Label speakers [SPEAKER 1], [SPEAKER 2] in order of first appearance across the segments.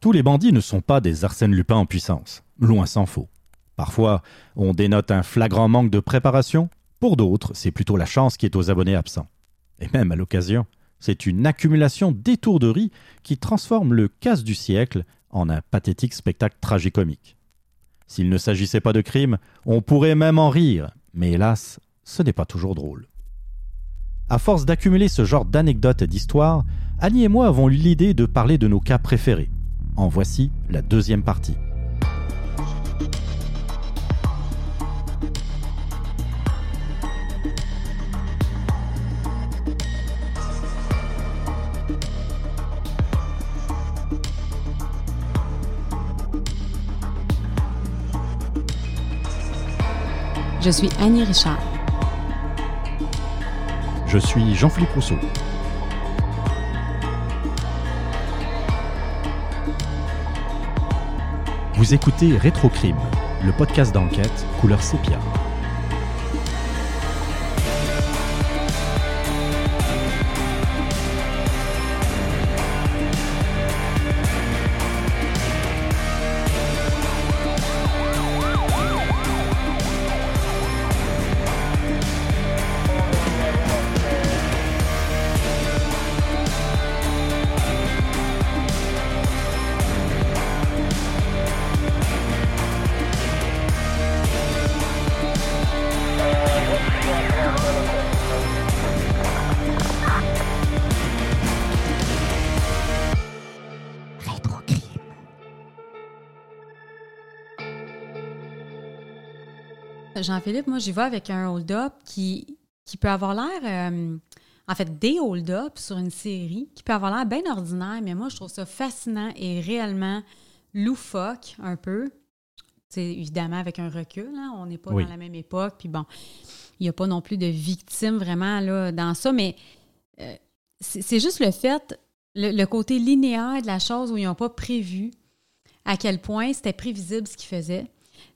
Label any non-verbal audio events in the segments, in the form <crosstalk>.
[SPEAKER 1] Tous les bandits ne sont pas des Arsène Lupin en puissance, loin s'en faut. Parfois, on dénote un flagrant manque de préparation, pour d'autres, c'est plutôt la chance qui est aux abonnés absents. Et même à l'occasion, c'est une accumulation d'étourderies qui transforme le casse du siècle en un pathétique spectacle tragicomique. S'il ne s'agissait pas de crime, on pourrait même en rire, mais hélas, ce n'est pas toujours drôle. À force d'accumuler ce genre d'anecdotes et d'histoires, Annie et moi avons eu l'idée de parler de nos cas préférés. En voici la deuxième partie.
[SPEAKER 2] Je suis Annie Richard.
[SPEAKER 1] Je suis Jean-Philippe Rousseau. Vous écoutez Rétrocrime, le podcast d'enquête couleur sépia.
[SPEAKER 2] Jean-Philippe, moi, j'y vais avec un hold-up qui, qui peut avoir l'air, euh, en fait, des hold-up sur une série qui peut avoir l'air bien ordinaire, mais moi, je trouve ça fascinant et réellement loufoque un peu. C'est évidemment avec un recul, hein, on n'est pas
[SPEAKER 1] Oui.
[SPEAKER 2] dans la même époque, puis bon, il n'y a pas non plus de victimes vraiment là, dans ça, mais euh, c'est c'est juste le fait, le, le côté linéaire de la chose où ils n'ont pas prévu à quel point c'était prévisible ce qu'ils faisaient.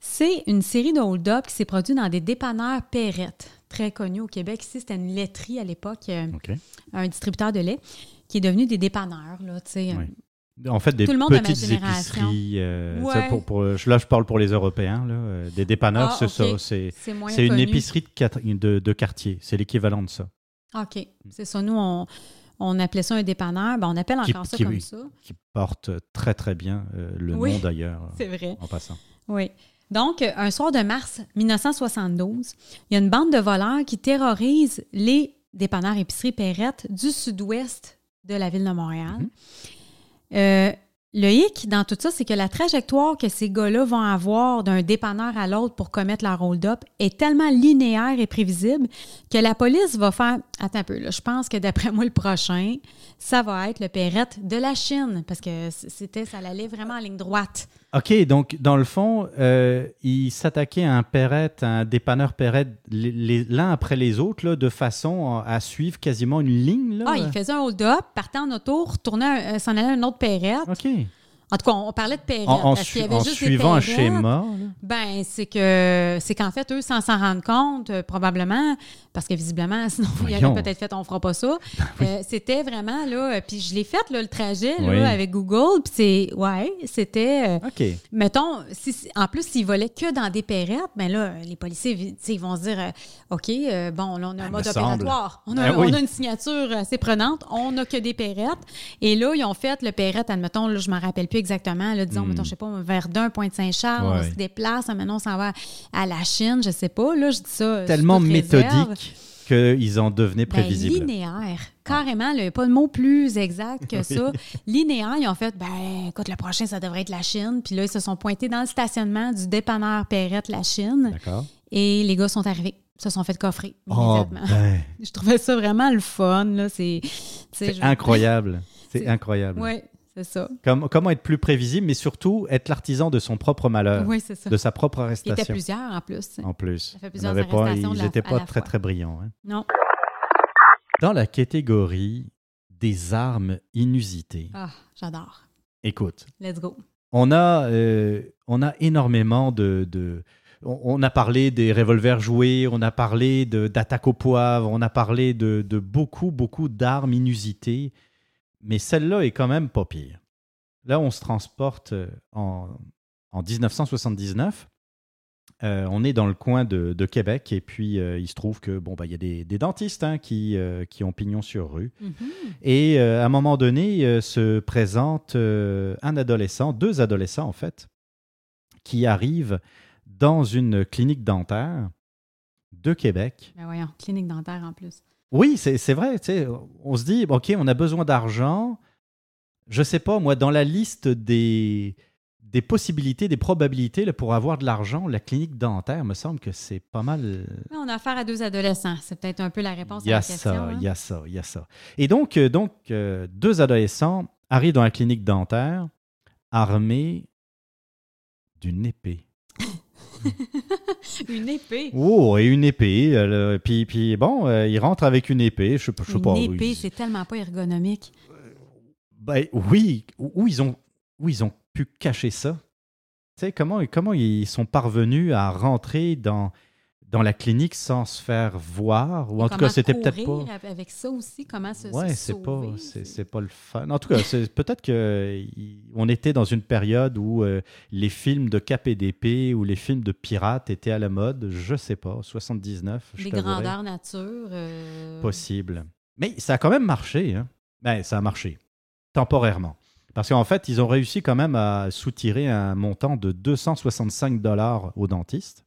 [SPEAKER 2] C'est une série de hold-up qui s'est produite dans des dépanneurs Perrette, très connus au Québec. Ici, c'était une laiterie à l'époque, euh, un distributeur de lait, qui est devenu des dépanneurs. Là, tu sais.
[SPEAKER 1] Oui. En fait, des
[SPEAKER 2] Tout le monde de ma
[SPEAKER 1] petites épiceries. euh,
[SPEAKER 2] Ouais.
[SPEAKER 1] ça, pour, pour- je- là, je parle pour les Européens. Là, euh, des dépanneurs,
[SPEAKER 2] Ah,
[SPEAKER 1] c'est ça. C'est, une épicerie de, quat- de, de quartier. C'est l'équivalent de ça.
[SPEAKER 2] OK. C'est ça. Nous, on, on appelait ça un dépanneur. Ben, on appelle
[SPEAKER 1] Qui-
[SPEAKER 2] encore ça
[SPEAKER 1] qui-
[SPEAKER 2] comme ça.
[SPEAKER 1] Qui porte très, très bien euh, le
[SPEAKER 2] Oui,
[SPEAKER 1] nom d'ailleurs, <laughs>
[SPEAKER 2] C'est vrai.
[SPEAKER 1] en passant.
[SPEAKER 2] Oui. Donc, un soir de mars 1972, il y a une bande de voleurs qui terrorisent les dépanneurs épicerie Perrette du sud-ouest de la ville de Montréal.
[SPEAKER 1] Mhm.
[SPEAKER 2] Euh, le hic dans tout ça, c'est que la trajectoire que ces gars-là vont avoir d'un dépanneur à l'autre pour commettre leur hold-up est tellement linéaire et prévisible que la police va faire. Attends un peu, là, je pense que d'après moi, le prochain, ça va être le Perrette de la Chine, parce que c'était, ça allait vraiment en ligne droite.
[SPEAKER 1] OK, donc dans le fond, euh, ils s'attaquaient à un Perrette, un dépanneur Perrette, l'un après les autres, là, de façon à suivre quasiment une ligne. Là.
[SPEAKER 2] Ah, il faisait un hold-up, partait en auto, euh, s'en allait à un autre Perrette.
[SPEAKER 1] OK.
[SPEAKER 2] En tout cas, on parlait de Perrette.
[SPEAKER 1] En, en
[SPEAKER 2] parce qu'il y avait
[SPEAKER 1] en
[SPEAKER 2] juste des
[SPEAKER 1] suivant un schéma.
[SPEAKER 2] Ben, c'est que c'est qu'en fait, eux, sans s'en rendre compte, euh, probablement, parce que visiblement, <laughs> sinon, il
[SPEAKER 1] Voyons.
[SPEAKER 2] aurait peut-être fait on fera pas ça. <laughs> Euh, c'était vraiment là, euh, puis je l'ai fait là, le trajet là,
[SPEAKER 1] Oui.
[SPEAKER 2] avec Google, puis c'est ouais, c'était
[SPEAKER 1] OK.
[SPEAKER 2] Mettons, si, en plus, s'ils volaient que dans des perrettes, ben là, les policiers, tu sais, ils vont se dire OK, bon, là, on a un
[SPEAKER 1] me
[SPEAKER 2] mode opératoire. On a,
[SPEAKER 1] Ben oui.
[SPEAKER 2] on a une signature assez prenante. On n'a que des perrettes. Et là, ils ont fait le perrette, admettons, là, je ne me rappelle plus exactement, là, disons,
[SPEAKER 1] Hmm.
[SPEAKER 2] mettons, je sais pas, Verdun, Pointe-Saint-Charles, on se déplace, maintenant, on s'en va à la Chine, je sais pas. Là, je dis ça.
[SPEAKER 1] Tellement méthodique qu'ils en devenaient
[SPEAKER 2] Ben,
[SPEAKER 1] prévisibles.
[SPEAKER 2] linéaire. Carrément, il n'y a pas de mot plus exact que <laughs> ça. Linéaire, ils ont fait, ben, écoute, le prochain, ça devrait être la Chine. Puis là, ils se sont pointés dans le stationnement du dépanneur Perrette, la Chine.
[SPEAKER 1] D'accord.
[SPEAKER 2] Et les gars sont arrivés. Se sont fait coffrer
[SPEAKER 1] Oh,
[SPEAKER 2] immédiatement.
[SPEAKER 1] ben, <laughs>
[SPEAKER 2] Je trouvais ça vraiment le fun. Là. C'est, je-
[SPEAKER 1] incroyable. <laughs> C'est
[SPEAKER 2] C'est-
[SPEAKER 1] incroyable.
[SPEAKER 2] Oui, c'est ça.
[SPEAKER 1] Comme- comment être plus prévisible, mais surtout être l'artisan de son propre malheur,
[SPEAKER 2] Oui, c'est ça.
[SPEAKER 1] de sa propre
[SPEAKER 2] Il y
[SPEAKER 1] arrestation.
[SPEAKER 2] était plusieurs en plus.
[SPEAKER 1] En plus.
[SPEAKER 2] Ça fait plusieurs
[SPEAKER 1] pas, ils n'étaient pas très,
[SPEAKER 2] fois.
[SPEAKER 1] très brillants. hein.
[SPEAKER 2] Non.
[SPEAKER 1] Dans la catégorie des armes inusitées,
[SPEAKER 2] Ah, j'adore.
[SPEAKER 1] écoute,
[SPEAKER 2] Let's go.
[SPEAKER 1] on a, euh, on a énormément de... de- on, a parlé des revolvers joués, on a parlé d'attaques au poivre, on a parlé de, de beaucoup, beaucoup d'armes inusitées, mais celle-là est quand même pas pire. là, on se transporte euh, en, en 1979. Euh, on est dans le coin de, de Québec et puis euh, il se trouve que bon bah il y a des, des dentistes hein, qui, euh, qui ont pignon sur rue
[SPEAKER 2] Mhm.
[SPEAKER 1] et à un moment donné se présente un adolescent, deux adolescents en fait, qui arrivent dans une clinique dentaire de Québec.
[SPEAKER 2] Ben voyons, clinique dentaire en plus.
[SPEAKER 1] Oui, c'est vrai. On se dit, OK, on a besoin d'argent. Je sais pas, moi, dans la liste des, des possibilités, des probabilités là, pour avoir de l'argent, la clinique dentaire, me semble que c'est pas mal.
[SPEAKER 2] On a affaire à deux adolescents. C'est peut-être un peu la réponse
[SPEAKER 1] Il y
[SPEAKER 2] à
[SPEAKER 1] a
[SPEAKER 2] la question.
[SPEAKER 1] ça,
[SPEAKER 2] hein.
[SPEAKER 1] il y a ça, il y a ça. Et donc, euh, donc euh, deux adolescents arrivent dans la clinique dentaire armés d'une épée. <laughs>
[SPEAKER 2] Une épée.
[SPEAKER 1] Oh, et une épée. euh, puis, puis bon, euh, ils rentrent avec une épée. Je je sais
[SPEAKER 2] Une
[SPEAKER 1] pas,
[SPEAKER 2] épée,
[SPEAKER 1] ils-
[SPEAKER 2] c'est tellement pas ergonomique.
[SPEAKER 1] Ben, oui, où ils ont, où ils ont pu cacher ça. Tu sais, comment, comment ils sont parvenus à rentrer dans, dans la clinique sans se faire voir? Ou en tout cas, c'était peut-être pas.
[SPEAKER 2] Avec ça aussi, comment se,
[SPEAKER 1] Ouais,
[SPEAKER 2] se
[SPEAKER 1] c'est pas, c'est, c'est pas le fun. En tout cas, c'est, <laughs> peut-être qu'on était dans une période où euh, les films de cap et d'épée ou les films de pirates étaient à la mode. Je sais pas, 79, je
[SPEAKER 2] Des
[SPEAKER 1] t'avouerai.
[SPEAKER 2] grandeurs nature. euh,
[SPEAKER 1] possible. Mais ça a quand même marché. Hein? Ben, ça a marché. Temporairement. Parce qu'en fait, ils ont réussi quand même à soutirer un montant de 265 dollars au dentiste.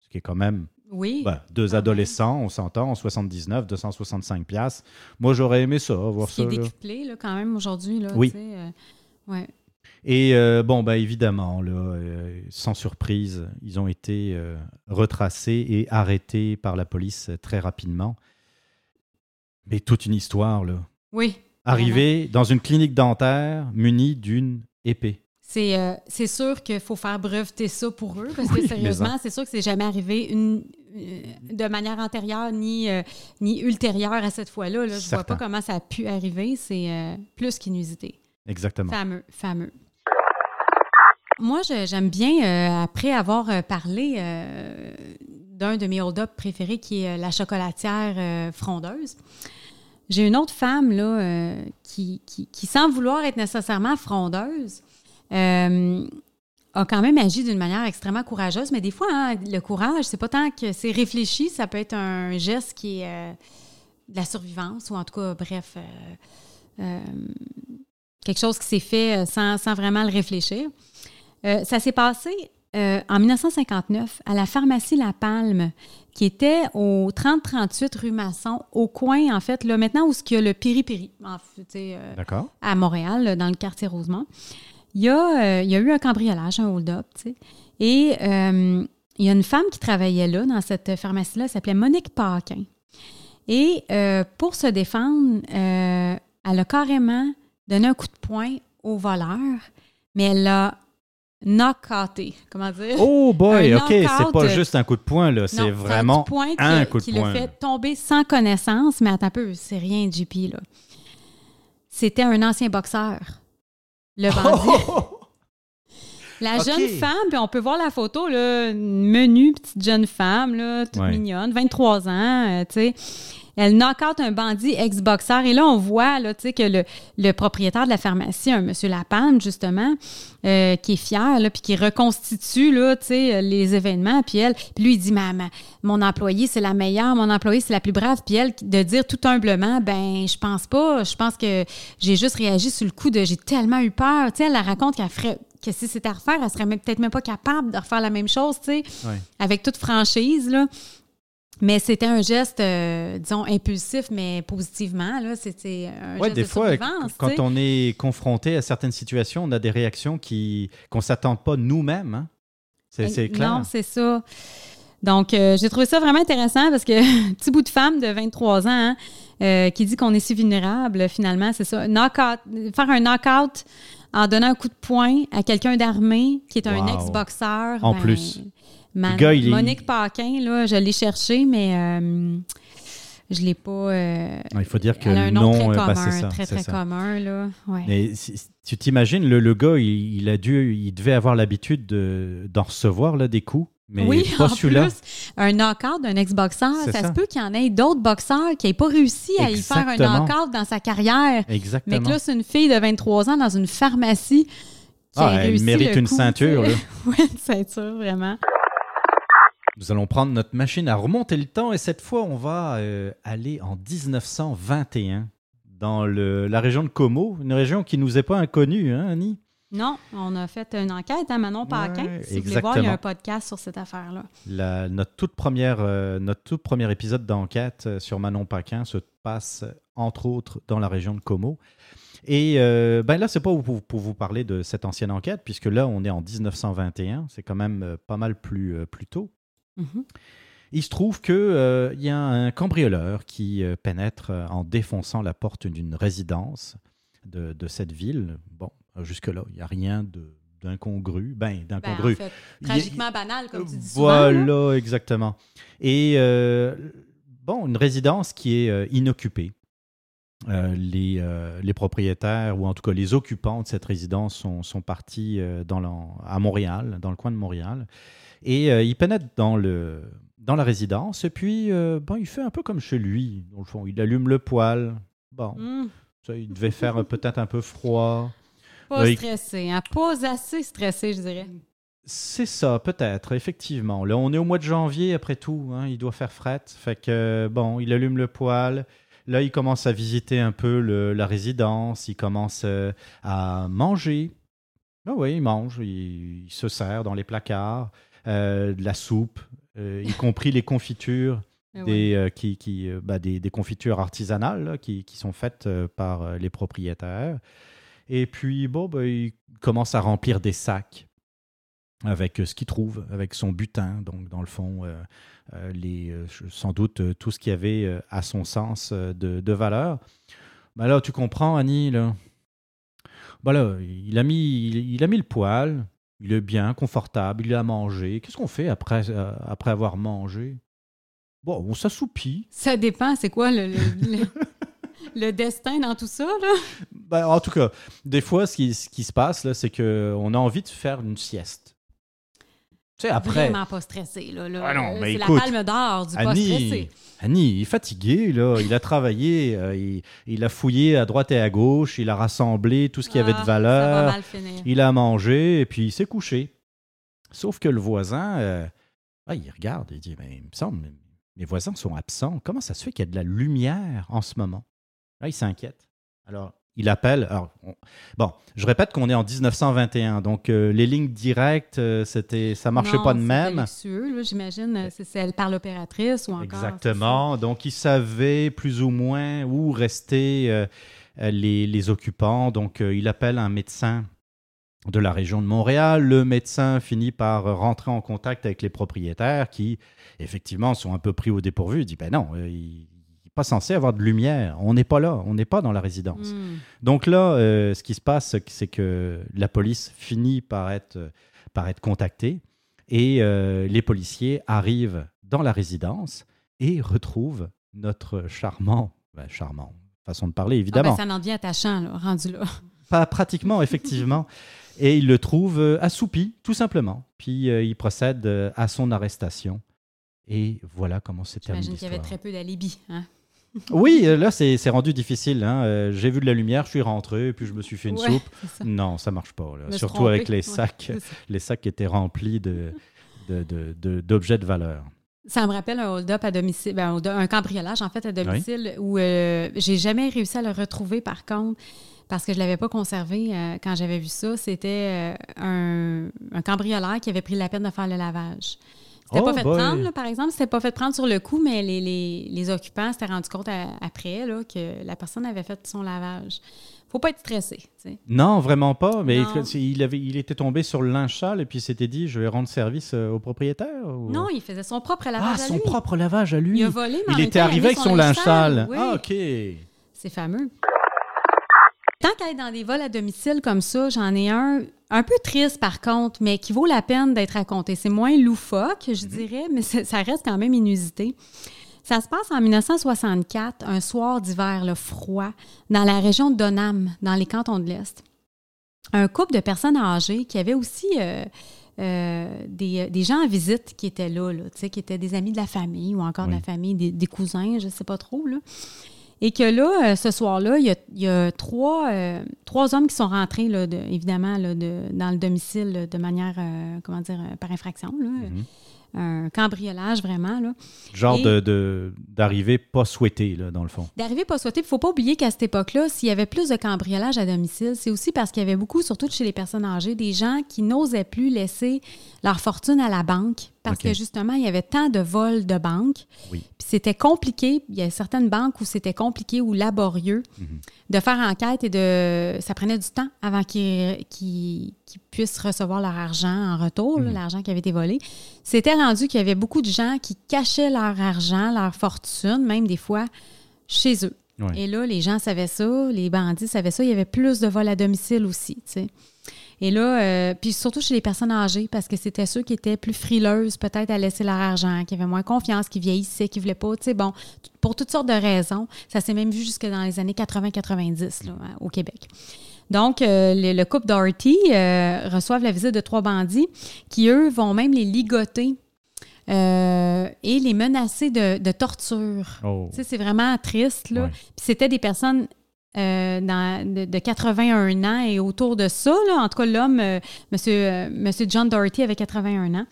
[SPEAKER 1] Ce qui est quand même
[SPEAKER 2] Oui.
[SPEAKER 1] ben, deux
[SPEAKER 2] même.
[SPEAKER 1] adolescents, on s'entend, en 79, 265 piastres. Moi, j'aurais aimé ça, voir
[SPEAKER 2] Ce qui
[SPEAKER 1] ça.
[SPEAKER 2] est
[SPEAKER 1] là.
[SPEAKER 2] décuplé là, quand même aujourd'hui. là,
[SPEAKER 1] Oui.
[SPEAKER 2] euh, ouais.
[SPEAKER 1] Et euh, bon, ben évidemment, là, euh, sans surprise, ils ont été euh, retracés et arrêtés par la police très rapidement. Mais toute une histoire, là.
[SPEAKER 2] Oui.
[SPEAKER 1] Arriver dans une clinique dentaire munie d'une épée.
[SPEAKER 2] C'est euh, c'est sûr qu'il faut faire breveter ça pour eux, parce
[SPEAKER 1] Oui,
[SPEAKER 2] que sérieusement, c'est sûr que c'est jamais arrivé une, de manière antérieure ni, euh, ni ultérieure à cette fois-là. Là. Je vois
[SPEAKER 1] Certain.
[SPEAKER 2] pas comment ça a pu arriver. C'est euh, plus qu'inusité.
[SPEAKER 1] Exactement.
[SPEAKER 2] Fameux, fameux. Moi, j'aime bien, euh, après avoir euh, parlé euh, d'un de mes hold-up préférés qui est euh, la chocolatière euh, frondeuse, j'ai une autre femme là, euh, qui, qui, qui, sans vouloir être nécessairement frondeuse, euh, a quand même agi d'une manière extrêmement courageuse. Mais des fois, hein, le courage, c'est pas tant que c'est réfléchi, ça peut être un geste qui est euh, de la survivance, ou en tout cas, bref, euh, euh, quelque chose qui s'est fait sans, sans vraiment le réfléchir. Ça s'est passé en 1959 à la pharmacie La Palme, qui était au 3038 rue Masson, au coin, en fait, là, maintenant où il y a le Piri-Piri, en fait, à Montréal, là, dans le quartier Rosemont. Il y, a, euh, il y a eu un cambriolage, un hold-up, tu sais. Et euh, il y a une femme qui travaillait là, dans cette pharmacie-là, elle s'appelait Monique Paquin. Et euh, pour se défendre, elle a carrément donné un coup de poing au voleur, mais elle l'a knock-outé. Comment dire?
[SPEAKER 1] Oh boy,
[SPEAKER 2] Un
[SPEAKER 1] OK, c'est pas juste un coup de poing, là. C'est
[SPEAKER 2] un
[SPEAKER 1] vraiment
[SPEAKER 2] coup de poing
[SPEAKER 1] un
[SPEAKER 2] qui,
[SPEAKER 1] coup de
[SPEAKER 2] qui
[SPEAKER 1] poing.
[SPEAKER 2] l'a fait tomber sans connaissance, mais attends un peu, c'est rien, JP, là. C'était un ancien boxeur. Le <laughs> bandit. La jeune femme, puis on peut voir la photo, là, une menue petite jeune femme, là, toute
[SPEAKER 1] Ouais.
[SPEAKER 2] mignonne, 23 ans, euh, tu sais. Elle knock out un bandit ex-boxeur. Et là, on voit là, que le, le propriétaire de la pharmacie, un monsieur Lapalme, justement, euh, qui est fier, là, puis qui reconstitue là, les événements. Puis elle, puis lui, il dit Ma- ma- Mon employé, c'est la meilleure, mon employé, c'est la plus brave. Puis elle, de dire tout humblement Ben, je pense pas. Je pense que j'ai juste réagi sur le coup de J'ai tellement eu peur. Elle la raconte qu'elle ferait que si c'était à refaire, elle serait peut-être même pas capable de refaire la même chose, tu sais,
[SPEAKER 1] Ouais.
[SPEAKER 2] avec toute franchise, là. Mais c'était un geste, euh, disons, impulsif, mais positivement. C'était un
[SPEAKER 1] Ouais,
[SPEAKER 2] geste
[SPEAKER 1] des
[SPEAKER 2] de
[SPEAKER 1] fois, quand on est confronté à certaines situations, on a des réactions qui qu'on s'attend pas nous-mêmes. hein. C'est c'est clair.
[SPEAKER 2] Non, c'est ça. Donc, euh, j'ai trouvé ça vraiment intéressant parce que <laughs> petit bout de femme de 23 ans hein, euh, qui dit qu'on est si vulnérable, finalement, c'est ça. Knockout, faire un knockout en donnant un coup de poing à quelqu'un d'armé qui est un
[SPEAKER 1] Wow.
[SPEAKER 2] ex-boxeur.
[SPEAKER 1] En
[SPEAKER 2] ben,
[SPEAKER 1] plus.
[SPEAKER 2] Man-
[SPEAKER 1] Le gars, il est-
[SPEAKER 2] Monique Paquin, là, je l'ai cherché, mais euh, je l'ai pas. euh,
[SPEAKER 1] Il faut dire que
[SPEAKER 2] elle a un
[SPEAKER 1] le
[SPEAKER 2] nom
[SPEAKER 1] nom,
[SPEAKER 2] très
[SPEAKER 1] euh,
[SPEAKER 2] commun,
[SPEAKER 1] bah, c'est ça,
[SPEAKER 2] très, très
[SPEAKER 1] ça.
[SPEAKER 2] commun, là. Ouais.
[SPEAKER 1] Mais si- tu t'imagines, le, le gars, il, il a dû, il devait avoir l'habitude de- d'en recevoir là, des coups. Mais
[SPEAKER 2] oui,
[SPEAKER 1] pas
[SPEAKER 2] en
[SPEAKER 1] celui-là.
[SPEAKER 2] plus, un knockout d'un ex-boxeur, ça,
[SPEAKER 1] ça.
[SPEAKER 2] se peut qu'il y en ait d'autres boxeurs qui n'aient pas réussi à y faire un knockout dans sa carrière. Mais
[SPEAKER 1] Exactement.
[SPEAKER 2] que là, c'est une fille de 23 ans dans une pharmacie qui
[SPEAKER 1] Ah,
[SPEAKER 2] a
[SPEAKER 1] elle
[SPEAKER 2] réussi
[SPEAKER 1] mérite
[SPEAKER 2] le
[SPEAKER 1] une
[SPEAKER 2] coup,
[SPEAKER 1] ceinture, <laughs>
[SPEAKER 2] oui, une ceinture, vraiment.
[SPEAKER 1] Nous allons prendre notre machine à remonter le temps et cette fois, on va euh, aller en 1921 dans le- la région de Como, une région qui nous est pas inconnue, hein, Annie?
[SPEAKER 2] Non, on a fait une enquête à Manon Paquin.
[SPEAKER 1] Ouais,
[SPEAKER 2] si vous voulez voir, il y a un podcast sur cette affaire-là.
[SPEAKER 1] Notre, toute première, euh, notre tout premier épisode d'enquête euh, sur Manon Paquin se passe, entre autres, dans la région de Como. Et euh, ben là, c'est pas pour, pour vous parler de cette ancienne enquête, puisque là, on est en 1921. C'est quand même pas mal plus, euh, plus tôt.
[SPEAKER 2] Mhm.
[SPEAKER 1] Il se trouve qu'il y a un cambrioleur qui euh, pénètre euh, en défonçant la porte d'une résidence de, de cette ville. Bon, euh, jusque-là, il n'y a rien de- d'incongru. Ben,
[SPEAKER 2] Ben,
[SPEAKER 1] d'incongru.
[SPEAKER 2] en fait,
[SPEAKER 1] Il y a-
[SPEAKER 2] tragiquement banal, comme tu dis souvent. là.
[SPEAKER 1] Voilà, exactement. Et euh, bon, une résidence qui est euh, inoccupée. Euh, les, euh, les propriétaires, ou en tout cas les occupants de cette résidence, sont, sont partis euh, dans à Montréal, dans le coin de Montréal. Et euh, il pénètre dans, le, dans la résidence, et puis euh, bon, il fait un peu comme chez lui, dans le fond. Il allume le poêle. Bon, ça, il devait faire euh, peut-être un peu froid.
[SPEAKER 2] pas stressé, hein? pas assez stressé, je dirais.
[SPEAKER 1] C'est ça, peut-être, effectivement. Là, on est au mois de janvier, après tout. hein, il doit faire fret. Fait que, bon, il allume le poêle. Là, il commence à visiter un peu le- la résidence. Il commence euh, à manger. Ah oui, il mange. Il, il se sert dans les placards. Euh, de la soupe, euh, y compris les confitures.
[SPEAKER 2] Ouais.
[SPEAKER 1] Des, euh, qui, qui, bah, des, des confitures artisanales là, qui, qui sont faites par les propriétaires. Et puis, bon, bah, il commence à remplir des sacs avec ce qu'il trouve, avec son butin, donc dans le fond, euh, les, sans doute tout ce qu'il y avait à son sens de, de valeur. Ben là, tu comprends, Annie, là. Ben là, il a mis, il, il a mis le poêle, il est bien, confortable, il a mangé. Qu'est-ce qu'on fait après, euh, après avoir mangé? Bon, on s'assoupit.
[SPEAKER 2] Ça dépend, c'est quoi le, le, le- <laughs> le destin dans tout ça, là?
[SPEAKER 1] Ben, en tout cas, des fois, ce qui, ce qui se passe, là, c'est qu'on a envie de faire une sieste. Tu sais, après,
[SPEAKER 2] Vraiment pas stressé, là. là.
[SPEAKER 1] Ah non,
[SPEAKER 2] Euh,
[SPEAKER 1] mais
[SPEAKER 2] c'est
[SPEAKER 1] écoute,
[SPEAKER 2] la palme d'or du pas
[SPEAKER 1] Annie,
[SPEAKER 2] stressé.
[SPEAKER 1] Annie, il est fatigué, là. Il a travaillé, euh, il, il a fouillé à droite et à gauche, il a rassemblé tout ce qui avait
[SPEAKER 2] Ah,
[SPEAKER 1] de
[SPEAKER 2] Ça va
[SPEAKER 1] valeur,
[SPEAKER 2] mal finir.
[SPEAKER 1] il a mangé, et puis il s'est couché. Sauf que le voisin, euh, ah, il regarde, il dit, mais il me semble, mes voisins sont absents. Comment ça se fait qu'il y a de la lumière en ce moment? Là, il s'inquiète. Alors, il appelle. Alors, on- bon, je répète qu'on est en 1921, donc euh, les lignes directes, euh, c'était, ça marchait
[SPEAKER 2] Non,
[SPEAKER 1] pas de même.
[SPEAKER 2] j'imagine. euh, C'est celle par l'opératrice ou encore.
[SPEAKER 1] Exactement. Donc, ils savaient plus ou moins où restaient euh, les, les occupants. Donc, il appelle un médecin de la région de Montréal. Le médecin finit par rentrer en contact avec les propriétaires qui, effectivement, sont un peu pris au dépourvu. Il dit, ben non, il pas censé avoir de lumière. On n'est pas là. On n'est pas dans la résidence. Donc là, euh, ce qui se passe, c'est que la police finit par être, par être contactée et euh, les policiers arrivent dans la résidence et retrouvent notre charmant, ben, charmant, façon de parler
[SPEAKER 2] Ah,
[SPEAKER 1] évidemment,
[SPEAKER 2] ben, ça en devient attachant, là, rendu là. <laughs>
[SPEAKER 1] pas pratiquement effectivement, et ils le trouvent euh, assoupi, tout simplement. Puis euh, ils procèdent euh, à son arrestation. Et voilà comment s'est terminée
[SPEAKER 2] J'imagine qu'il y avait très peu d'alibi. Hein?
[SPEAKER 1] Oui, euh, là, c'est c'est rendu difficile. hein. Euh, J'ai vu de la lumière, je suis rentré, puis je me suis fait une
[SPEAKER 2] Ouais,
[SPEAKER 1] soupe.
[SPEAKER 2] ça.
[SPEAKER 1] Non, ça marche pas. là. Surtout
[SPEAKER 2] tromper,
[SPEAKER 1] avec les sacs, les sacs qui étaient remplis de de- de- de- d'objets de, valeur.
[SPEAKER 2] Ça me rappelle un hold-up à domicile, ben, un cambriolage en fait à domicile où euh, j'ai jamais réussi à le retrouver par contre parce que je l'avais pas conservé euh, quand j'avais vu ça. C'était euh, un, un cambrioleur qui avait pris la peine de faire le lavage. C'était
[SPEAKER 1] Oh
[SPEAKER 2] pas fait
[SPEAKER 1] boy.
[SPEAKER 2] prendre, là, par exemple? C'était pas fait prendre sur le coup, mais les, les, les occupants s'étaient rendus compte à- après là, que la personne avait fait son lavage. Faut pas être stressé.
[SPEAKER 1] Non, vraiment pas. Mais il, avait, il était tombé sur le linge sale et puis il s'était dit je vais rendre service euh, au propriétaire. ou-
[SPEAKER 2] Non, il faisait son propre lavage
[SPEAKER 1] ah,
[SPEAKER 2] à
[SPEAKER 1] son
[SPEAKER 2] lui.
[SPEAKER 1] propre lavage à lui.
[SPEAKER 2] Il a volé, mais
[SPEAKER 1] Il était arrivé avec son linge sale.
[SPEAKER 2] oui.
[SPEAKER 1] Ah, ok.
[SPEAKER 2] C'est fameux. Tant qu'à être dans des vols à domicile comme ça, j'en ai un un peu triste par contre, mais qui vaut la peine d'être raconté. C'est moins loufoque, je dirais, mais ça reste quand même inusité. Ça se passe en 1964, un soir d'hiver là, froid, dans la région de Donham, dans les cantons de l'Est. Un couple de personnes âgées qui avaient aussi euh, euh, des, des gens en visite qui étaient là, qui étaient des amis de la famille ou encore de la famille, des, des cousins, je ne sais pas trop. Là. Et que là, euh, ce soir-là, il y a, il y a trois, euh, trois hommes qui sont rentrés, là, de- évidemment, là, de, dans le domicile là, de manière, euh, comment dire, par infraction. Là.
[SPEAKER 1] Mhm.
[SPEAKER 2] Un cambriolage, vraiment. Là.
[SPEAKER 1] Genre
[SPEAKER 2] Et-
[SPEAKER 1] de- d'arrivée pas souhaitée, là, dans le fond.
[SPEAKER 2] D'arriver pas souhaité, il ne faut pas oublier qu'à cette époque-là, s'il y avait plus de cambriolage à domicile, c'est aussi parce qu'il y avait beaucoup, surtout chez les personnes âgées, des gens qui n'osaient plus laisser leur fortune à la banque parce que justement, il y avait tant de vols de banque.
[SPEAKER 1] Oui.
[SPEAKER 2] Puis c'était compliqué. Il y a certaines banques où c'était compliqué ou laborieux
[SPEAKER 1] Mhm.
[SPEAKER 2] de faire enquête et de. Ça prenait du temps avant qu'ils puissent recevoir leur argent en retour,
[SPEAKER 1] Mhm.
[SPEAKER 2] l'argent qui avait été volé. C'était rendu qu'il y avait beaucoup de gens qui cachaient leur argent, leur fortune, même des fois, chez eux.
[SPEAKER 1] Ouais.
[SPEAKER 2] Et là, les gens savaient ça, les bandits savaient ça. Il y avait plus de vols à domicile aussi, tu sais. Et là, euh, puis surtout chez les personnes âgées, parce que c'était ceux qui étaient plus frileuses, peut-être à laisser leur argent, qui avaient moins confiance, qui vieillissaient, qui ne voulaient pas, tu sais, bon, pour toutes sortes de raisons. Ça s'est même vu jusque dans les années 80-90 là, au Québec. Donc, euh, le, le couple Doherty euh, reçoivent la visite de trois bandits qui, eux, vont même les ligoter euh, et les menacer de, de torture.
[SPEAKER 1] Oh.
[SPEAKER 2] Tu sais, c'est vraiment triste, là.
[SPEAKER 1] Ouais.
[SPEAKER 2] Puis c'était des personnes euh, dans- de, de 81 ans et autour de ça, là. En tout cas, l'homme, euh, monsieur, euh, monsieur John Doherty, avait 81 ans.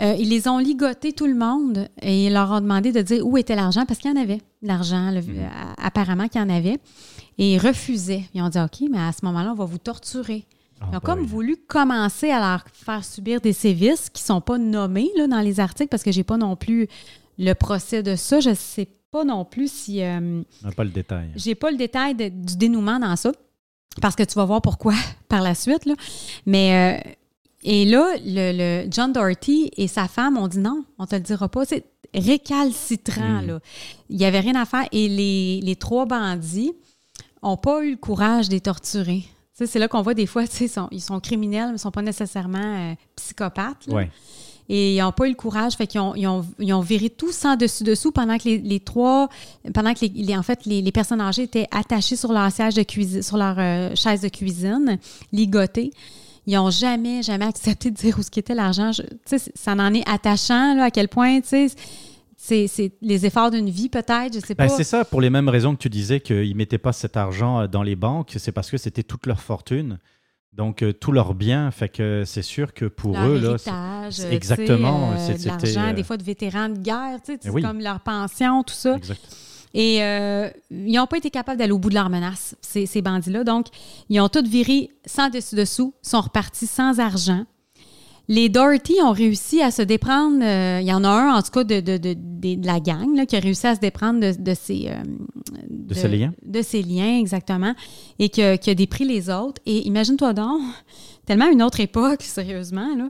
[SPEAKER 2] Euh, ils les ont ligotés tout le monde et ils leur ont demandé de dire où était l'argent parce qu'il y en avait l'argent,
[SPEAKER 1] Mhm.
[SPEAKER 2] apparemment qu'il y en avait. Et ils refusaient. Ils ont dit OK, mais à ce moment-là, on va vous torturer.
[SPEAKER 1] Oh
[SPEAKER 2] Ils ont
[SPEAKER 1] boy.
[SPEAKER 2] comme voulu commencer à leur faire subir des sévices qui ne sont pas nommés là, dans les articles parce que j'ai pas non plus le procès de ça. Je ne sais pas non plus si. euh,
[SPEAKER 1] On n'a pas le détail.
[SPEAKER 2] j'ai pas le détail de- du dénouement dans ça, parce que tu vas voir pourquoi <laughs> par la suite. Là. Mais euh, et là, le, le John Doherty et sa femme ont dit non, on te le dira pas. C'est récalcitrant.
[SPEAKER 1] Mm.
[SPEAKER 2] Là. Il n'y avait rien à faire. Et les, les trois bandits n'ont pas eu le courage de les torturer. C'est là qu'on voit des fois, tu sais, ils sont, ils sont criminels, mais ils ne sont pas nécessairement euh, psychopathes. là.
[SPEAKER 1] Ouais.
[SPEAKER 2] Et ils n'ont pas eu le courage, fait qu'ils ont, ils ont, ils ont viré tout sans dessus-dessous pendant que les, les trois, pendant que les, les- en fait, les, les personnes âgées étaient attachées sur leur siège de cuisine, sur leur euh, chaise de cuisine, ligotées. Ils n'ont jamais, jamais accepté de dire où ce qu'était l'argent. Je- Tu sais, ça en est attachant, là, à quel point, tu sais, c'est, c'est les efforts d'une vie, peut-être, je sais
[SPEAKER 1] Ben,
[SPEAKER 2] pas.
[SPEAKER 1] c'est ça, pour les mêmes raisons que tu disais qu'ils ne mettaient pas cet argent euh, dans les banques, c'est parce que c'était toute leur fortune. Donc, euh, tout leur bien, fait que c'est sûr que pour
[SPEAKER 2] leur
[SPEAKER 1] eux, là, c'est-
[SPEAKER 2] héritage, tu sais,
[SPEAKER 1] exactement,
[SPEAKER 2] euh,
[SPEAKER 1] c'était,
[SPEAKER 2] l'argent,
[SPEAKER 1] euh,
[SPEAKER 2] des fois de vétérans de guerre, tu sais, c'est
[SPEAKER 1] oui.
[SPEAKER 2] comme leur pension, tout ça.
[SPEAKER 1] exact.
[SPEAKER 2] Et euh, ils n'ont pas été capables d'aller au bout de leur menace, ces, ces bandits-là. Donc, ils ont tous viré sans dessus-dessous, sont repartis sans argent. Les Doherty ont réussi à se déprendre. euh, il y en a un, en tout cas, de, de, de, de- de la gang, là, qui a réussi à se déprendre de, de ses, euh,
[SPEAKER 1] De ses liens.
[SPEAKER 2] De ses liens, exactement. Et que- qui a dépris les autres. Et imagine-toi donc, <laughs> tellement une autre époque, sérieusement, là,